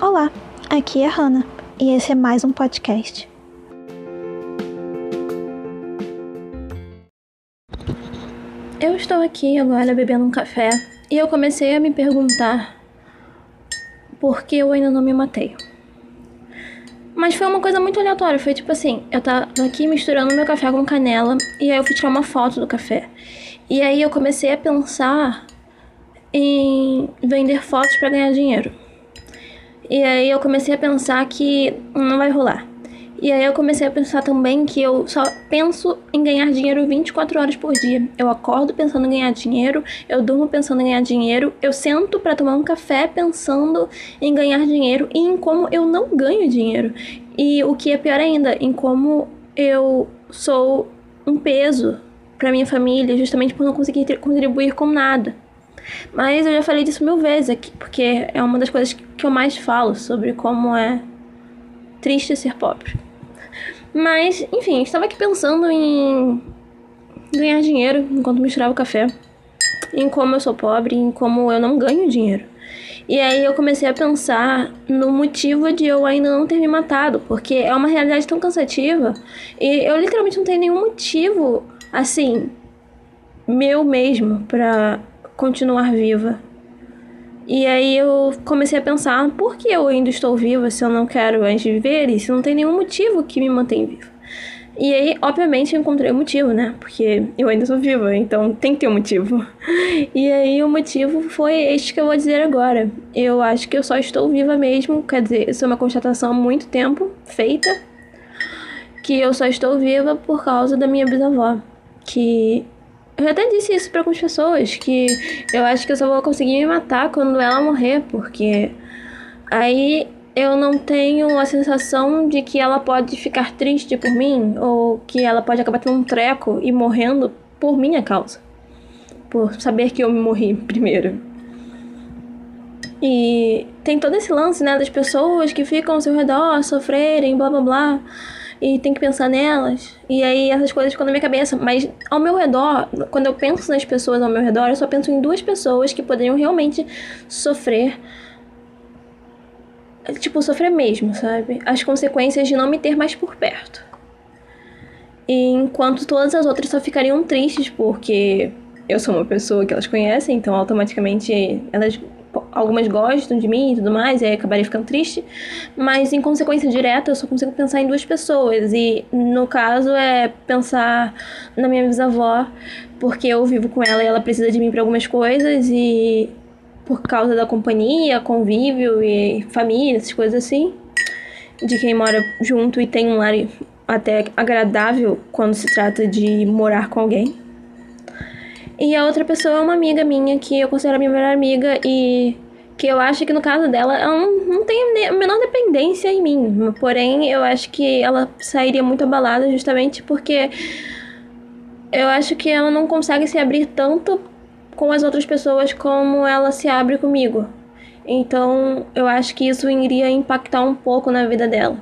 Olá, aqui é a Hannah e esse é mais um podcast. Eu estou aqui agora bebendo um café e eu comecei a me perguntar por que eu ainda não me matei. Mas foi uma coisa muito aleatória. Foi tipo assim: eu tava aqui misturando meu café com canela e aí eu fui tirar uma foto do café. E aí eu comecei a pensar em vender fotos para ganhar dinheiro. E aí eu comecei a pensar que não vai rolar. E aí eu comecei a pensar também que eu só penso em ganhar dinheiro 24 horas por dia. Eu acordo pensando em ganhar dinheiro, eu durmo pensando em ganhar dinheiro, eu sento para tomar um café pensando em ganhar dinheiro e em como eu não ganho dinheiro. E o que é pior ainda, em como eu sou um peso para minha família, justamente por não conseguir contribuir com nada. Mas eu já falei disso mil vezes aqui, porque é uma das coisas que eu mais falo sobre como é triste ser pobre. Mas, enfim, estava aqui pensando em ganhar dinheiro enquanto misturava o café, em como eu sou pobre, em como eu não ganho dinheiro. E aí eu comecei a pensar no motivo de eu ainda não ter me matado, porque é uma realidade tão cansativa e eu literalmente não tenho nenhum motivo assim meu mesmo para continuar viva. E aí eu comecei a pensar, por que eu ainda estou viva se eu não quero mais viver e se não tem nenhum motivo que me mantém viva? E aí, obviamente, eu encontrei o um motivo, né? Porque eu ainda sou viva, então tem que ter um motivo. E aí o motivo foi este que eu vou dizer agora. Eu acho que eu só estou viva mesmo, quer dizer, isso é uma constatação há muito tempo feita, que eu só estou viva por causa da minha bisavó, que eu até disse isso para algumas pessoas, que eu acho que eu só vou conseguir me matar quando ela morrer, porque aí eu não tenho a sensação de que ela pode ficar triste por mim, ou que ela pode acabar tendo um treco e morrendo por minha causa. Por saber que eu me morri primeiro. E tem todo esse lance, né, das pessoas que ficam ao seu redor sofrerem, blá blá blá e tem que pensar nelas. E aí essas coisas ficam na minha cabeça. Mas ao meu redor, quando eu penso nas pessoas ao meu redor, eu só penso em duas pessoas que poderiam realmente sofrer. Tipo, sofrer mesmo, sabe? As consequências de não me ter mais por perto. Enquanto todas as outras só ficariam tristes porque eu sou uma pessoa que elas conhecem, então automaticamente elas algumas gostam de mim e tudo mais, e aí acabaria ficando triste. Mas em consequência direta, eu só consigo pensar em duas pessoas. E no caso é pensar na minha bisavó, porque eu vivo com ela e ela precisa de mim para algumas coisas, e por causa da companhia, convívio e família, essas coisas assim. De quem mora junto e tem um lar até agradável quando se trata de morar com alguém. E a outra pessoa é uma amiga minha que eu considero minha melhor amiga e que eu acho que no caso dela ela não, não tem a menor dependência em mim. Porém, eu acho que ela sairia muito abalada justamente porque eu acho que ela não consegue se abrir tanto com as outras pessoas como ela se abre comigo. Então, eu acho que isso iria impactar um pouco na vida dela.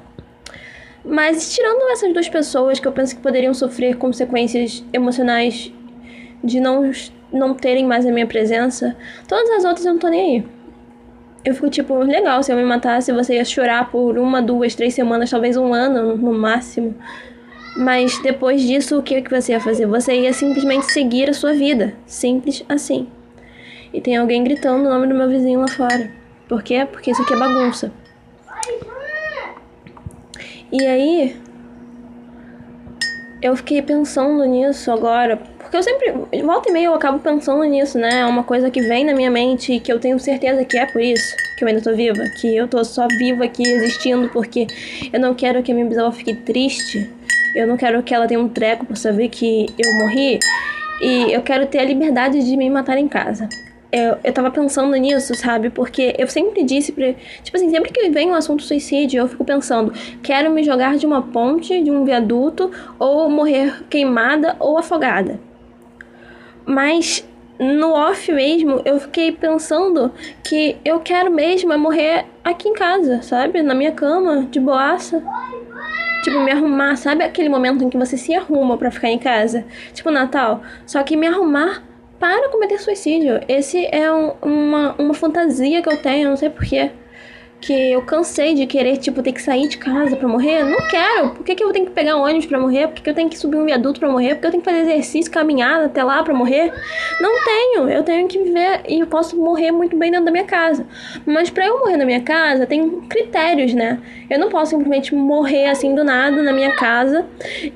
Mas tirando essas duas pessoas que eu penso que poderiam sofrer consequências emocionais de não, não terem mais a minha presença, todas as outras eu não tô nem aí. Eu fico tipo, legal, se eu me matasse, você ia chorar por uma, duas, três semanas, talvez um ano no máximo. Mas depois disso, o que, que você ia fazer? Você ia simplesmente seguir a sua vida. Simples assim. E tem alguém gritando o nome do meu vizinho lá fora. Por quê? Porque isso aqui é bagunça. E aí, eu fiquei pensando nisso agora, porque eu sempre, volta e meia, eu acabo pensando nisso, né? É uma coisa que vem na minha mente e que eu tenho certeza que é por isso que eu ainda tô viva. Que eu tô só viva aqui existindo porque eu não quero que a minha bisavó fique triste. Eu não quero que ela tenha um treco por saber que eu morri. E eu quero ter a liberdade de me matar em casa eu, eu tava pensando nisso, sabe? Porque eu sempre disse pra. Tipo assim, sempre que vem o um assunto suicídio, eu fico pensando: quero me jogar de uma ponte, de um viaduto, ou morrer queimada ou afogada. Mas no off mesmo, eu fiquei pensando que eu quero mesmo é morrer aqui em casa, sabe? Na minha cama, de boaça. Tipo, me arrumar, sabe aquele momento em que você se arruma para ficar em casa? Tipo, Natal. Só que me arrumar para cometer suicídio. Esse é um, uma, uma fantasia que eu tenho, não sei porquê. Que eu cansei de querer, tipo, ter que sair de casa para morrer. Não quero. Por que, que eu tenho que pegar um ônibus para morrer? Por que, que eu tenho que subir um viaduto para morrer? Por que eu tenho que fazer exercício, caminhar até lá para morrer? Não tenho. Eu tenho que viver e eu posso morrer muito bem dentro da minha casa. Mas para eu morrer na minha casa, tem critérios, né? Eu não posso simplesmente morrer assim do nada na minha casa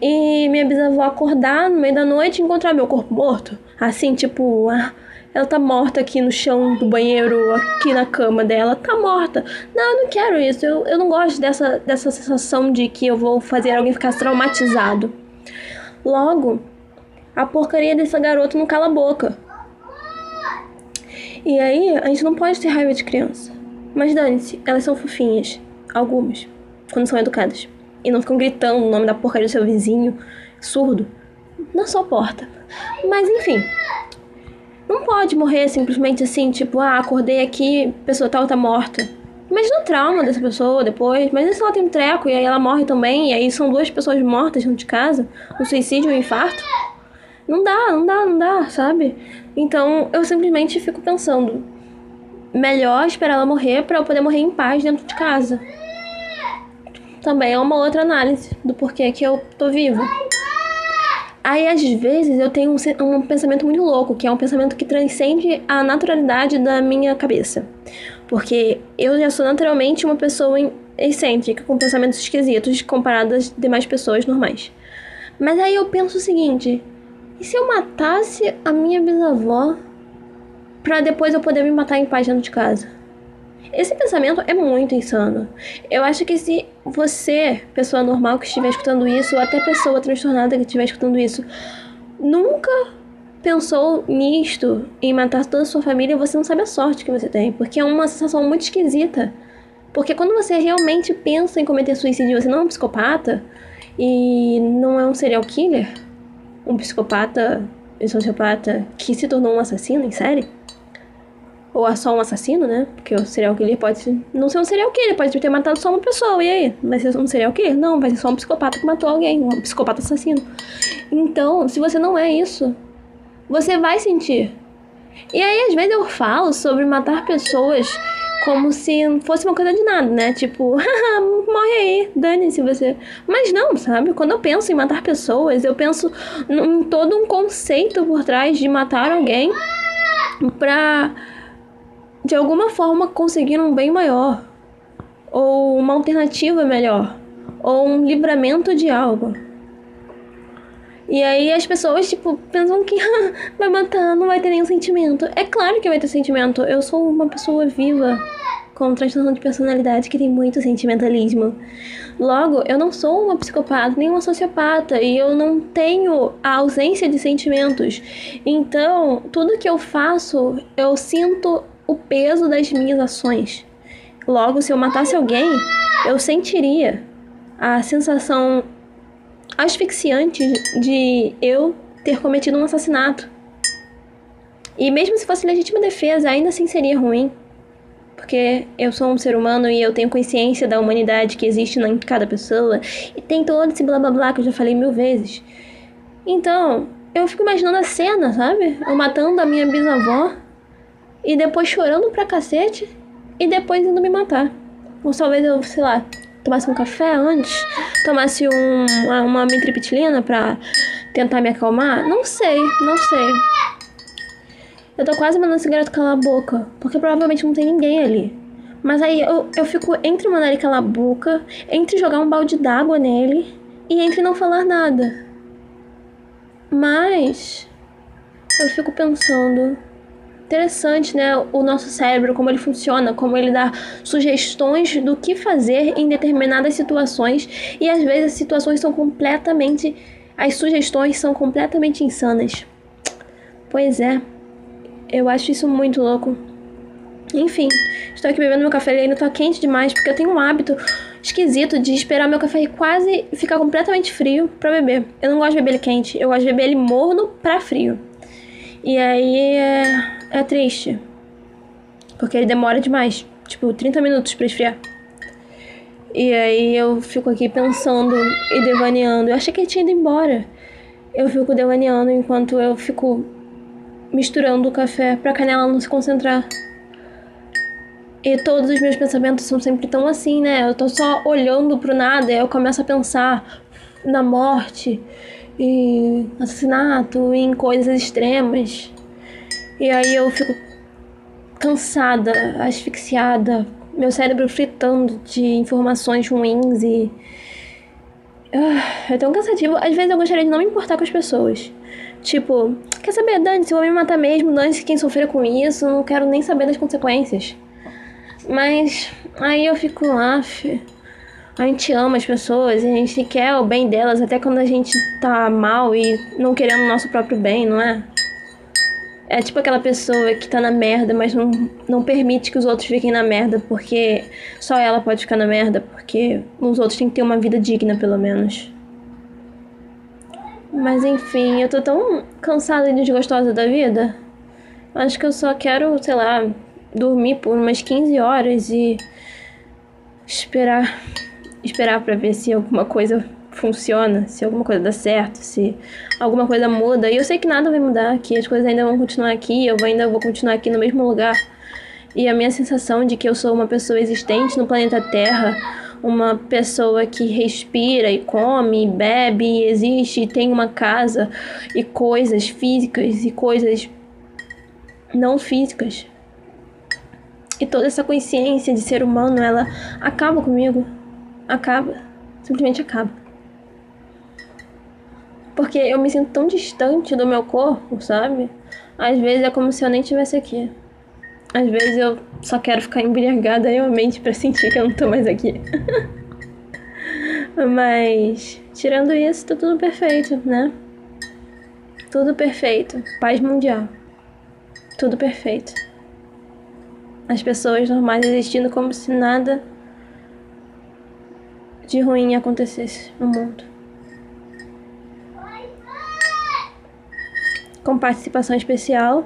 e minha bisavó acordar no meio da noite e encontrar meu corpo morto. Assim, tipo, ah, ela tá morta aqui no chão do banheiro, aqui na cama dela, tá morta. Não, eu não quero isso. Eu, eu não gosto dessa, dessa sensação de que eu vou fazer alguém ficar traumatizado. Logo, a porcaria dessa garota não cala a boca. E aí, a gente não pode ter raiva de criança. Mas dane-se, elas são fofinhas. Algumas. Quando são educadas. E não ficam gritando o nome da porcaria do seu vizinho, surdo, na sua porta. Mas enfim, não pode morrer simplesmente assim, tipo, ah, acordei aqui, pessoa tal tá morta. Imagina o trauma dessa pessoa depois. Mas se ela tem um treco e aí ela morre também, e aí são duas pessoas mortas dentro de casa, um suicídio e um infarto. Não dá, não dá, não dá, sabe? Então eu simplesmente fico pensando, melhor esperar ela morrer para eu poder morrer em paz dentro de casa. Também é uma outra análise do porquê que eu tô viva. Aí, às vezes, eu tenho um, um, pensamento muito louco, que é um pensamento que transcende a naturalidade da minha cabeça. Porque eu já sou naturalmente uma pessoa excêntrica, com pensamentos esquisitos, comparado às demais pessoas normais. Mas aí eu penso o seguinte: e se eu matasse a minha bisavó para depois eu poder me matar em paz dentro de casa? Esse pensamento é muito insano. Eu acho que se você, pessoa normal que estiver escutando isso, ou até pessoa transtornada que estiver escutando isso, nunca pensou nisto, em matar toda a sua família, você não sabe a sorte que você tem, porque é uma sensação muito esquisita. Porque quando você realmente pensa em cometer suicídio, você não é um psicopata e não é um serial killer, um psicopata e sociopata que se tornou um assassino em série, ou é só um assassino, né? Porque o serial killer pode não ser um serial killer, pode ter matado só uma pessoa. E aí? Vai ser um serial killer? Não, vai ser só um psicopata que matou alguém, um psicopata assassino. Então, se você não é isso, você vai sentir. E aí, às vezes, eu falo sobre matar pessoas como se fosse uma coisa de nada, né? Tipo, morre aí, dane-se você. Mas não, sabe? Quando eu penso em matar pessoas, eu penso em todo um conceito por trás de matar alguém pra de alguma forma conseguir um bem maior, ou uma alternativa melhor, ou um livramento de algo. E aí as pessoas, tipo, pensam que vai matar, não vai ter nenhum sentimento. É claro que vai ter sentimento. Eu sou uma pessoa viva com transtorno de personalidade que tem muito sentimentalismo. Logo, eu não sou uma psicopata nem uma sociopata e eu não tenho a ausência de sentimentos. Então, tudo que eu faço, eu sinto o peso das minhas ações. Logo, se eu matasse alguém, eu sentiria a sensação asfixiante de eu ter cometido um assassinato. E mesmo se fosse legítima defesa, ainda assim seria ruim. Porque eu sou um ser humano e eu tenho consciência da humanidade que existe em cada pessoa. E tem todo esse blá blá blá que eu já falei mil vezes. Então, eu fico imaginando a cena, sabe? Eu matando a minha bisavó e depois chorando pra cacete e depois indo me matar. Ou talvez eu, sei lá, tomasse um café antes, tomasse um, uma, uma mitriptilina pra tentar me acalmar. Não sei, não sei. Eu tô quase mandando esse garoto calar a boca, porque provavelmente não tem ninguém ali. Mas aí eu, eu fico entre mandar ele calar a boca, entre jogar um balde d'água nele e entre não falar nada. Mas eu fico pensando interessante, né? O nosso cérebro, como ele funciona, como ele dá sugestões do que fazer em determinadas situações e às vezes as situações são completamente. As sugestões são completamente insanas. Pois é, eu acho isso muito louco. Enfim, estou aqui bebendo meu café e ainda tá quente demais porque eu tenho um hábito esquisito de esperar meu café quase ficar completamente frio para beber. Eu não gosto de beber ele quente, eu gosto de beber ele morno pra frio. E aí é, é triste. Porque ele demora demais. Tipo, 30 minutos pra esfriar. E aí eu fico aqui pensando e devaneando. Eu achei que ele tinha ido embora. Eu fico devaneando enquanto eu fico misturando o café pra canela não se concentrar. E todos os meus pensamentos são sempre tão assim, né? Eu tô só olhando pro nada eu começo a pensar na morte e assassinato, em coisas extremas. E aí eu fico cansada, asfixiada, meu cérebro fritando de informações ruins e. Uh, é tão cansativo. Às vezes eu gostaria de não me importar com as pessoas. Tipo, quer saber, Dani, se eu vou me matar mesmo, Dani, se quem sofrer com isso, não quero nem saber das consequências. Mas aí eu fico lá, a gente ama as pessoas, a gente quer o bem delas, até quando a gente tá mal e não querendo o nosso próprio bem, não é? É tipo aquela pessoa que tá na merda, mas não, não permite que os outros fiquem na merda, porque só ela pode ficar na merda, porque os outros têm que ter uma vida digna, pelo menos. Mas enfim, eu tô tão cansada e desgostosa da vida. Acho que eu só quero, sei lá, dormir por umas 15 horas e esperar esperar para ver se alguma coisa funciona, se alguma coisa dá certo, se alguma coisa muda. E eu sei que nada vai mudar, que as coisas ainda vão continuar aqui, eu ainda vou continuar aqui no mesmo lugar. E a minha sensação de que eu sou uma pessoa existente no planeta Terra, uma pessoa que respira e come, e bebe, e existe, e tem uma casa, e coisas físicas e coisas não físicas. E toda essa consciência de ser humano, ela acaba comigo. Acaba. Simplesmente acaba. Porque eu me sinto tão distante do meu corpo, sabe? Às vezes é como se eu nem estivesse aqui. Às vezes eu só quero ficar embriagada realmente para sentir que eu não tô mais aqui. Mas, tirando isso, tá tudo perfeito, né? Tudo perfeito. Paz mundial. Tudo perfeito. As pessoas normais existindo como se nada de ruim acontecesse no mundo. Com participação especial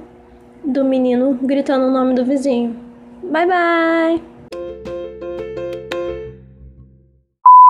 do menino gritando o nome do vizinho. Bye bye!